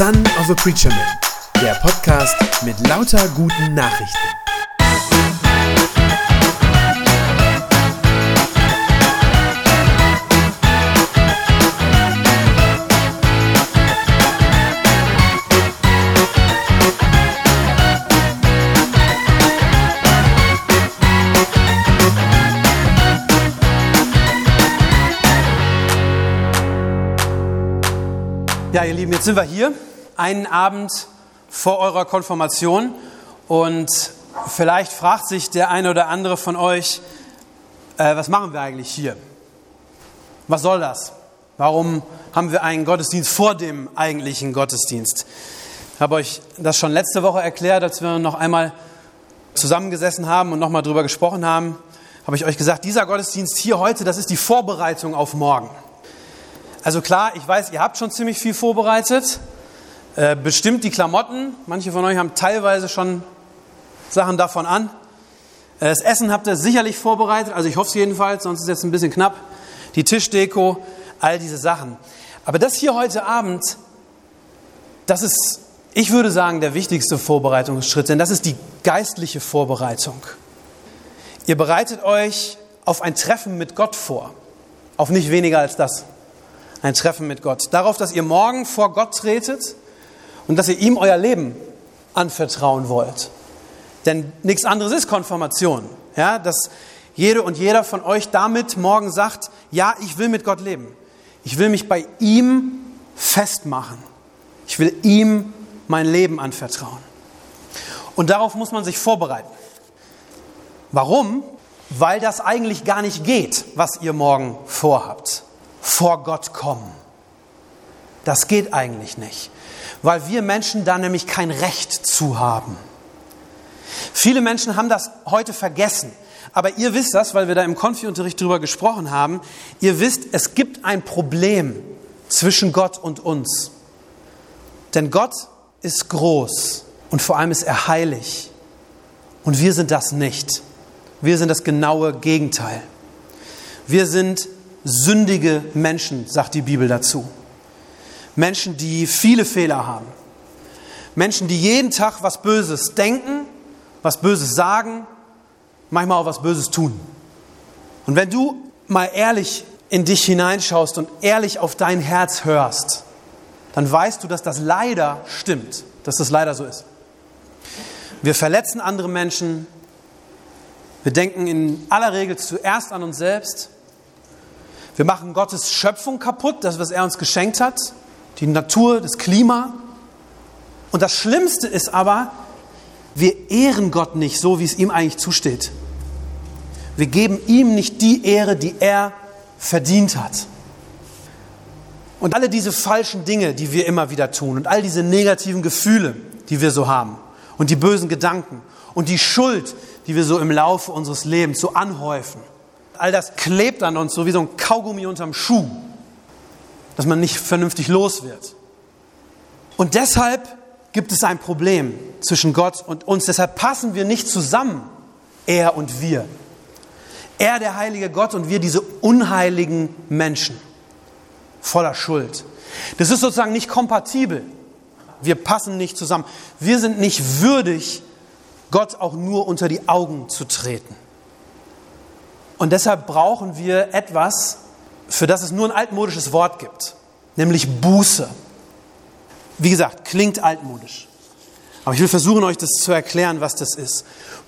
Son of a Preacher Man, der Podcast mit lauter guten Nachrichten. Ja, ihr Lieben, jetzt sind wir hier, einen Abend vor eurer Konfirmation und vielleicht fragt sich der eine oder andere von euch, äh, was machen wir eigentlich hier? Was soll das? Warum haben wir einen Gottesdienst vor dem eigentlichen Gottesdienst? Ich habe euch das schon letzte Woche erklärt, als wir noch einmal zusammengesessen haben und nochmal drüber gesprochen haben, habe ich euch gesagt, dieser Gottesdienst hier heute, das ist die Vorbereitung auf morgen. Also klar, ich weiß, ihr habt schon ziemlich viel vorbereitet. Äh, bestimmt die Klamotten. Manche von euch haben teilweise schon Sachen davon an. Äh, das Essen habt ihr sicherlich vorbereitet. Also ich hoffe es jedenfalls, sonst ist es jetzt ein bisschen knapp. Die Tischdeko, all diese Sachen. Aber das hier heute Abend, das ist, ich würde sagen, der wichtigste Vorbereitungsschritt, denn das ist die geistliche Vorbereitung. Ihr bereitet euch auf ein Treffen mit Gott vor. Auf nicht weniger als das ein Treffen mit Gott. Darauf, dass ihr morgen vor Gott tretet und dass ihr ihm euer Leben anvertrauen wollt. Denn nichts anderes ist Konfirmation. Ja, dass jede und jeder von euch damit morgen sagt, ja, ich will mit Gott leben. Ich will mich bei ihm festmachen. Ich will ihm mein Leben anvertrauen. Und darauf muss man sich vorbereiten. Warum? Weil das eigentlich gar nicht geht, was ihr morgen vorhabt vor Gott kommen. Das geht eigentlich nicht, weil wir Menschen da nämlich kein Recht zu haben. Viele Menschen haben das heute vergessen. Aber ihr wisst das, weil wir da im Konfi-Unterricht drüber gesprochen haben. Ihr wisst, es gibt ein Problem zwischen Gott und uns. Denn Gott ist groß und vor allem ist er heilig. Und wir sind das nicht. Wir sind das genaue Gegenteil. Wir sind sündige Menschen, sagt die Bibel dazu. Menschen, die viele Fehler haben. Menschen, die jeden Tag was Böses denken, was Böses sagen, manchmal auch was Böses tun. Und wenn du mal ehrlich in dich hineinschaust und ehrlich auf dein Herz hörst, dann weißt du, dass das leider stimmt, dass das leider so ist. Wir verletzen andere Menschen. Wir denken in aller Regel zuerst an uns selbst wir machen Gottes Schöpfung kaputt, das, was er uns geschenkt hat, die Natur, das Klima. Und das Schlimmste ist aber, wir ehren Gott nicht so, wie es ihm eigentlich zusteht. Wir geben ihm nicht die Ehre, die er verdient hat. Und alle diese falschen Dinge, die wir immer wieder tun und all diese negativen Gefühle, die wir so haben und die bösen Gedanken und die Schuld, die wir so im Laufe unseres Lebens so anhäufen, all das klebt an uns so wie so ein Kaugummi unterm Schuh, dass man nicht vernünftig los wird. Und deshalb gibt es ein Problem zwischen Gott und uns. Deshalb passen wir nicht zusammen, er und wir. Er, der heilige Gott, und wir, diese unheiligen Menschen, voller Schuld. Das ist sozusagen nicht kompatibel. Wir passen nicht zusammen. Wir sind nicht würdig, Gott auch nur unter die Augen zu treten. Und deshalb brauchen wir etwas, für das es nur ein altmodisches Wort gibt, nämlich Buße. Wie gesagt, klingt altmodisch. Aber ich will versuchen, euch das zu erklären, was das ist.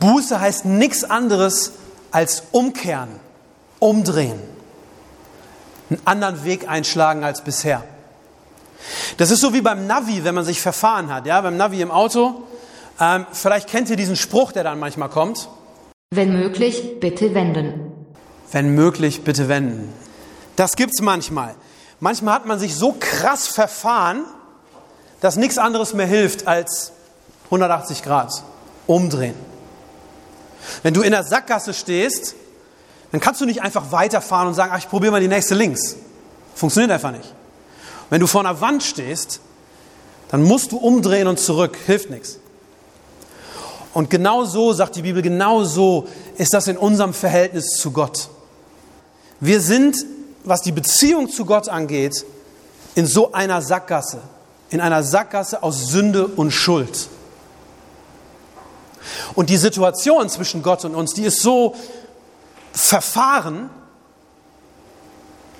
Buße heißt nichts anderes als umkehren, umdrehen, einen anderen Weg einschlagen als bisher. Das ist so wie beim Navi, wenn man sich verfahren hat, ja, beim Navi im Auto. Ähm, vielleicht kennt ihr diesen Spruch, der dann manchmal kommt. Wenn möglich, bitte wenden wenn möglich, bitte wenden. Das gibt es manchmal. Manchmal hat man sich so krass verfahren, dass nichts anderes mehr hilft als 180 Grad umdrehen. Wenn du in der Sackgasse stehst, dann kannst du nicht einfach weiterfahren und sagen, ach, ich probiere mal die nächste links. Funktioniert einfach nicht. Wenn du vor einer Wand stehst, dann musst du umdrehen und zurück. Hilft nichts. Und genau so, sagt die Bibel, genau so ist das in unserem Verhältnis zu Gott. Wir sind, was die Beziehung zu Gott angeht, in so einer Sackgasse. in einer Sackgasse aus Sünde und Schuld. Und die Situation zwischen Gott und uns, die ist so verfahren,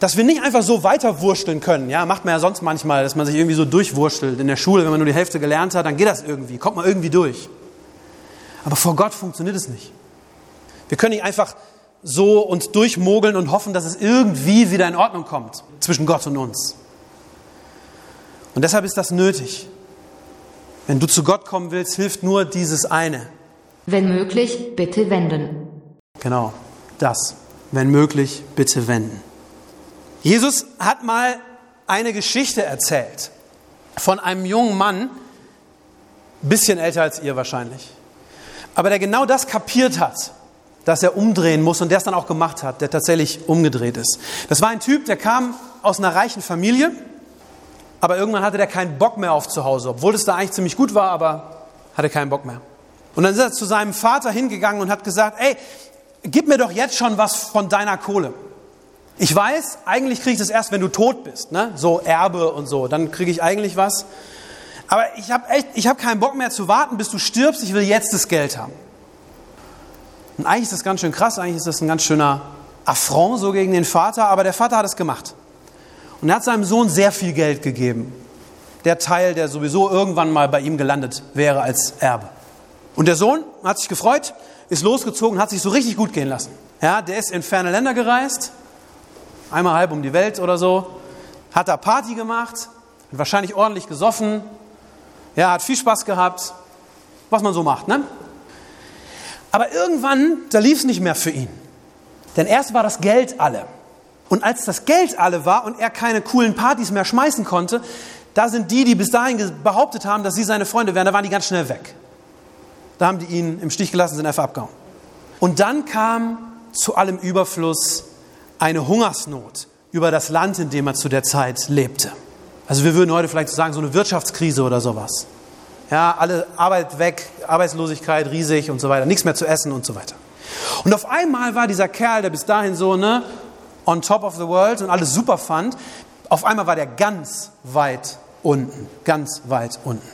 dass wir nicht einfach so weiterwursteln können. Ja, macht man ja sonst manchmal, dass man sich irgendwie so durchwurstelt in der Schule, wenn man nur die Hälfte gelernt hat, dann geht das irgendwie, kommt man irgendwie durch. Aber vor Gott funktioniert es nicht. Wir können nicht einfach so uns durchmogeln und hoffen, dass es irgendwie wieder in Ordnung kommt zwischen Gott und uns. Und deshalb ist das nötig. Wenn du zu Gott kommen willst, hilft nur dieses eine. Wenn möglich, bitte wenden. Genau, das. Wenn möglich, bitte wenden. Jesus hat mal eine Geschichte erzählt von einem jungen Mann, bisschen älter als ihr wahrscheinlich, aber der genau das kapiert hat, dass er umdrehen muss und der es dann auch gemacht hat, der tatsächlich umgedreht ist. Das war ein Typ, der kam aus einer reichen Familie, aber irgendwann hatte der keinen Bock mehr auf zu Hause, obwohl es da eigentlich ziemlich gut war, aber hatte keinen Bock mehr. Und dann ist er zu seinem Vater hingegangen und hat gesagt, ey, gib mir doch jetzt schon was von deiner Kohle. Ich weiß, eigentlich kriege ich das erst, wenn du tot bist, ne? so Erbe und so, dann kriege ich eigentlich was. Aber ich habe echt, ich habe keinen Bock mehr zu warten, bis du stirbst, ich will jetzt das Geld haben. Und eigentlich ist das ganz schön krass, eigentlich ist das ein ganz schöner Affront so gegen den Vater, aber der Vater hat es gemacht. Und er hat seinem Sohn sehr viel Geld gegeben. Der Teil, der sowieso irgendwann mal bei ihm gelandet wäre als Erbe. Und der Sohn hat sich gefreut, ist losgezogen, hat sich so richtig gut gehen lassen. Ja, der ist in ferne Länder gereist, einmal halb um die Welt oder so, hat da Party gemacht, hat wahrscheinlich ordentlich gesoffen, ja, hat viel Spaß gehabt, was man so macht, ne? Aber irgendwann, da lief es nicht mehr für ihn. Denn erst war das Geld alle. Und als das Geld alle war und er keine coolen Partys mehr schmeißen konnte, da sind die, die bis dahin behauptet haben, dass sie seine Freunde wären, da waren die ganz schnell weg. Da haben die ihn im Stich gelassen, sind einfach abgehauen. Und dann kam zu allem Überfluss eine Hungersnot über das Land, in dem er zu der Zeit lebte. Also wir würden heute vielleicht sagen, so eine Wirtschaftskrise oder sowas. Ja, alle Arbeit weg, Arbeitslosigkeit riesig und so weiter, nichts mehr zu essen und so weiter. Und auf einmal war dieser Kerl, der bis dahin so ne, on top of the world und alles super fand, auf einmal war der ganz weit unten, ganz weit unten.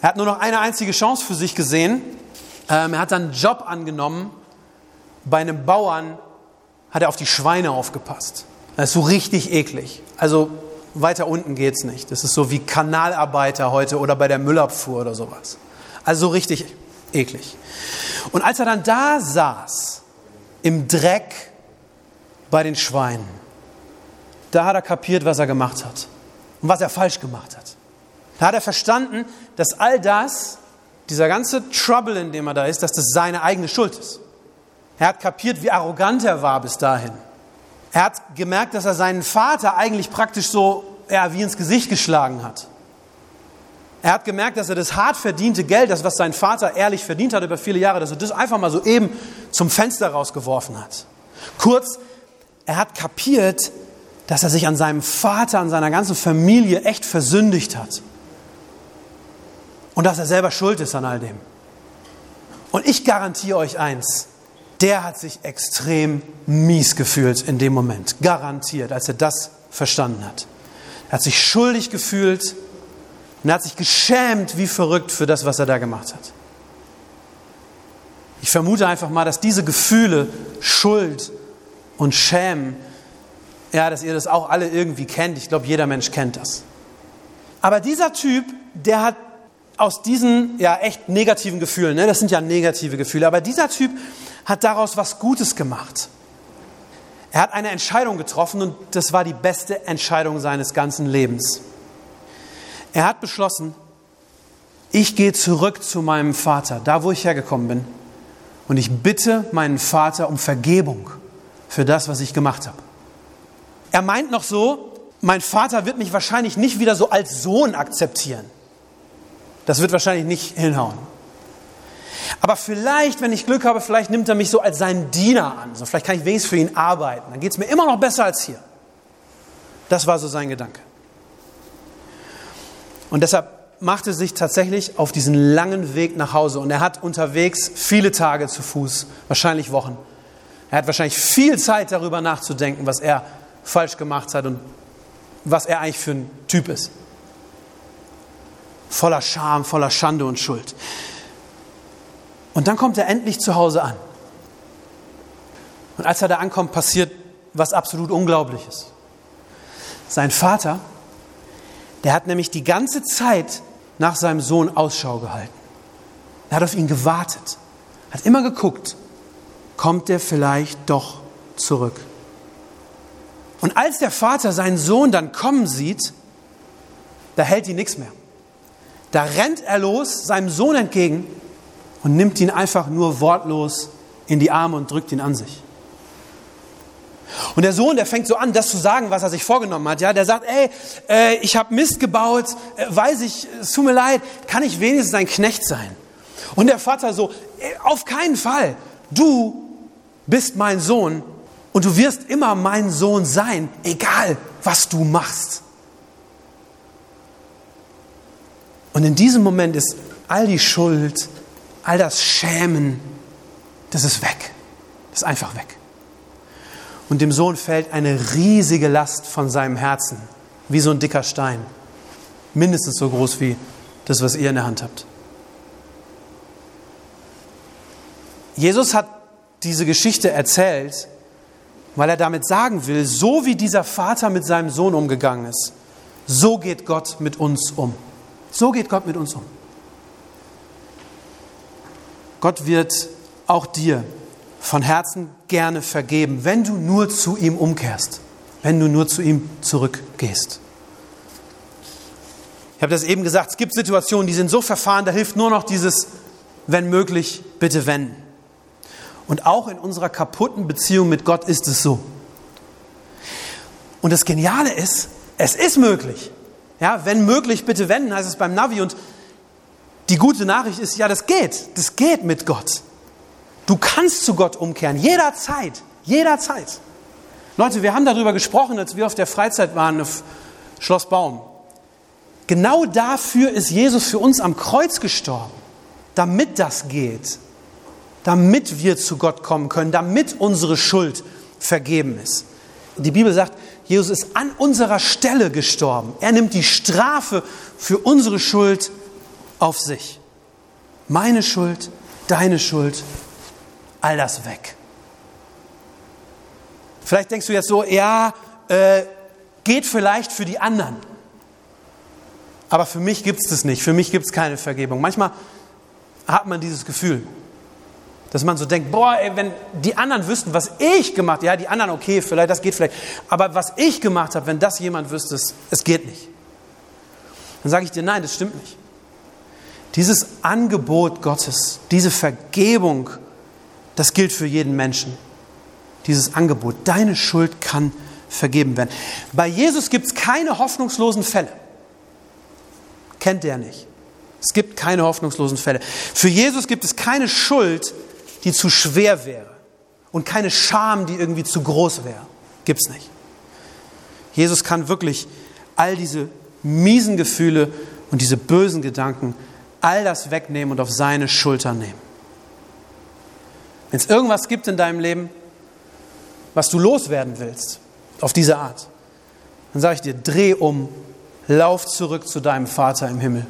Er hat nur noch eine einzige Chance für sich gesehen. Ähm, er hat dann einen Job angenommen. Bei einem Bauern hat er auf die Schweine aufgepasst. Das ist so richtig eklig. Also weiter unten geht es nicht. Das ist so wie Kanalarbeiter heute oder bei der Müllabfuhr oder sowas. Also so richtig eklig. Und als er dann da saß, im Dreck bei den Schweinen, da hat er kapiert, was er gemacht hat und was er falsch gemacht hat. Da hat er verstanden, dass all das, dieser ganze Trouble, in dem er da ist, dass das seine eigene Schuld ist. Er hat kapiert, wie arrogant er war bis dahin. Er hat gemerkt, dass er seinen Vater eigentlich praktisch so ja, wie ins Gesicht geschlagen hat. Er hat gemerkt, dass er das hart verdiente Geld, das was sein Vater ehrlich verdient hat über viele Jahre, dass er das einfach mal so eben zum Fenster rausgeworfen hat. Kurz, er hat kapiert, dass er sich an seinem Vater, an seiner ganzen Familie echt versündigt hat. Und dass er selber schuld ist an all dem. Und ich garantiere euch eins, der hat sich extrem mies gefühlt in dem Moment. Garantiert, als er das verstanden hat. Er hat sich schuldig gefühlt und er hat sich geschämt wie verrückt für das, was er da gemacht hat. Ich vermute einfach mal, dass diese Gefühle, Schuld und Schämen, ja, dass ihr das auch alle irgendwie kennt. Ich glaube, jeder Mensch kennt das. Aber dieser Typ, der hat aus diesen ja echt negativen Gefühlen, ne, das sind ja negative Gefühle, aber dieser Typ hat daraus was Gutes gemacht. Er hat eine Entscheidung getroffen und das war die beste Entscheidung seines ganzen Lebens. Er hat beschlossen, ich gehe zurück zu meinem Vater, da wo ich hergekommen bin, und ich bitte meinen Vater um Vergebung für das, was ich gemacht habe. Er meint noch so, mein Vater wird mich wahrscheinlich nicht wieder so als Sohn akzeptieren. Das wird wahrscheinlich nicht hinhauen. Aber vielleicht, wenn ich Glück habe, vielleicht nimmt er mich so als seinen Diener an. So, vielleicht kann ich wenigstens für ihn arbeiten. Dann geht es mir immer noch besser als hier. Das war so sein Gedanke. Und deshalb machte sich tatsächlich auf diesen langen Weg nach Hause. Und er hat unterwegs viele Tage zu Fuß, wahrscheinlich Wochen. Er hat wahrscheinlich viel Zeit darüber nachzudenken, was er falsch gemacht hat und was er eigentlich für ein Typ ist. Voller Scham, voller Schande und Schuld. Und dann kommt er endlich zu Hause an. Und als er da ankommt, passiert was absolut Unglaubliches. Sein Vater, der hat nämlich die ganze Zeit nach seinem Sohn Ausschau gehalten. Er hat auf ihn gewartet, hat immer geguckt, kommt er vielleicht doch zurück. Und als der Vater seinen Sohn dann kommen sieht, da hält ihn nichts mehr. Da rennt er los seinem Sohn entgegen und nimmt ihn einfach nur wortlos in die Arme und drückt ihn an sich. Und der Sohn, der fängt so an, das zu sagen, was er sich vorgenommen hat. Ja, der sagt, ey, äh, ich habe Mist gebaut, äh, weiß ich, es tut mir leid, kann ich wenigstens ein Knecht sein? Und der Vater so, auf keinen Fall. Du bist mein Sohn und du wirst immer mein Sohn sein, egal was du machst. Und in diesem Moment ist all die Schuld, all das Schämen, das ist weg. Das ist einfach weg. Und dem Sohn fällt eine riesige Last von seinem Herzen, wie so ein dicker Stein. Mindestens so groß wie das, was ihr in der Hand habt. Jesus hat diese Geschichte erzählt, weil er damit sagen will, so wie dieser Vater mit seinem Sohn umgegangen ist, so geht Gott mit uns um. So geht Gott mit uns um. Gott wird auch dir von Herzen gerne vergeben, wenn du nur zu ihm umkehrst, wenn du nur zu ihm zurückgehst. Ich habe das eben gesagt, es gibt Situationen, die sind so verfahren, da hilft nur noch dieses, wenn möglich, bitte wenden. Und auch in unserer kaputten Beziehung mit Gott ist es so. Und das Geniale ist, es ist möglich. Ja, wenn möglich, bitte wenden, heißt es beim Navi. Und die gute Nachricht ist, ja, das geht. Das geht mit Gott. Du kannst zu Gott umkehren, jederzeit, jederzeit. Leute, wir haben darüber gesprochen, als wir auf der Freizeit waren auf Schloss Baum. Genau dafür ist Jesus für uns am Kreuz gestorben, damit das geht, damit wir zu Gott kommen können, damit unsere Schuld vergeben ist. Die Bibel sagt, Jesus ist an unserer Stelle gestorben. Er nimmt die Strafe für unsere Schuld auf sich. Meine Schuld, deine Schuld, all das weg. Vielleicht denkst du jetzt so, ja, äh, geht vielleicht für die anderen. Aber für mich gibt es das nicht. Für mich gibt es keine Vergebung. Manchmal hat man dieses Gefühl, dass man so denkt, boah, ey, wenn die anderen wüssten, was ich gemacht habe, ja, die anderen, okay, vielleicht, das geht vielleicht, aber was ich gemacht habe, wenn das jemand wüsste, es, es geht nicht. Dann sage ich dir, nein, das stimmt nicht. Dieses Angebot Gottes, diese Vergebung das gilt für jeden Menschen. Dieses Angebot. Deine Schuld kann vergeben werden. Bei Jesus gibt es keine hoffnungslosen Fälle. Kennt er nicht. Es gibt keine hoffnungslosen Fälle. Für Jesus gibt es keine Schuld, die zu schwer wäre. Und keine Scham, die irgendwie zu groß wäre. Gibt es nicht. Jesus kann wirklich all diese miesen Gefühle und diese bösen Gedanken, all das wegnehmen und auf seine Schulter nehmen. Wenn es irgendwas gibt in deinem Leben, was du loswerden willst, auf diese Art, dann sage ich dir, dreh um, lauf zurück zu deinem Vater im Himmel.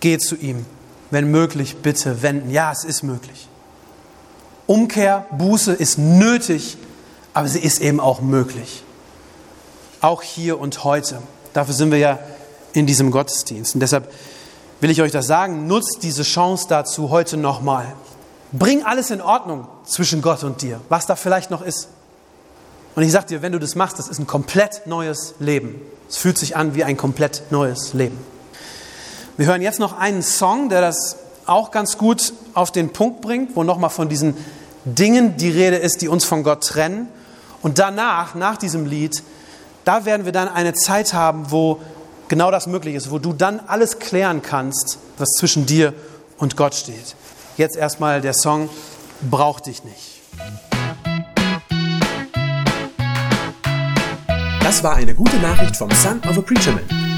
Geh zu ihm. Wenn möglich, bitte wenden. Ja, es ist möglich. Umkehr, Buße ist nötig, aber sie ist eben auch möglich. Auch hier und heute. Dafür sind wir ja in diesem Gottesdienst. Und deshalb will ich euch das sagen, nutzt diese Chance dazu heute nochmal. Bring alles in Ordnung zwischen Gott und dir, was da vielleicht noch ist. Und ich sage dir, wenn du das machst, das ist ein komplett neues Leben. Es fühlt sich an wie ein komplett neues Leben. Wir hören jetzt noch einen Song, der das auch ganz gut auf den Punkt bringt, wo nochmal von diesen Dingen die Rede ist, die uns von Gott trennen. Und danach, nach diesem Lied, da werden wir dann eine Zeit haben, wo genau das möglich ist, wo du dann alles klären kannst, was zwischen dir und Gott steht. Jetzt erstmal der Song Brauch dich nicht. Das war eine gute Nachricht vom Son of a Preacher Man.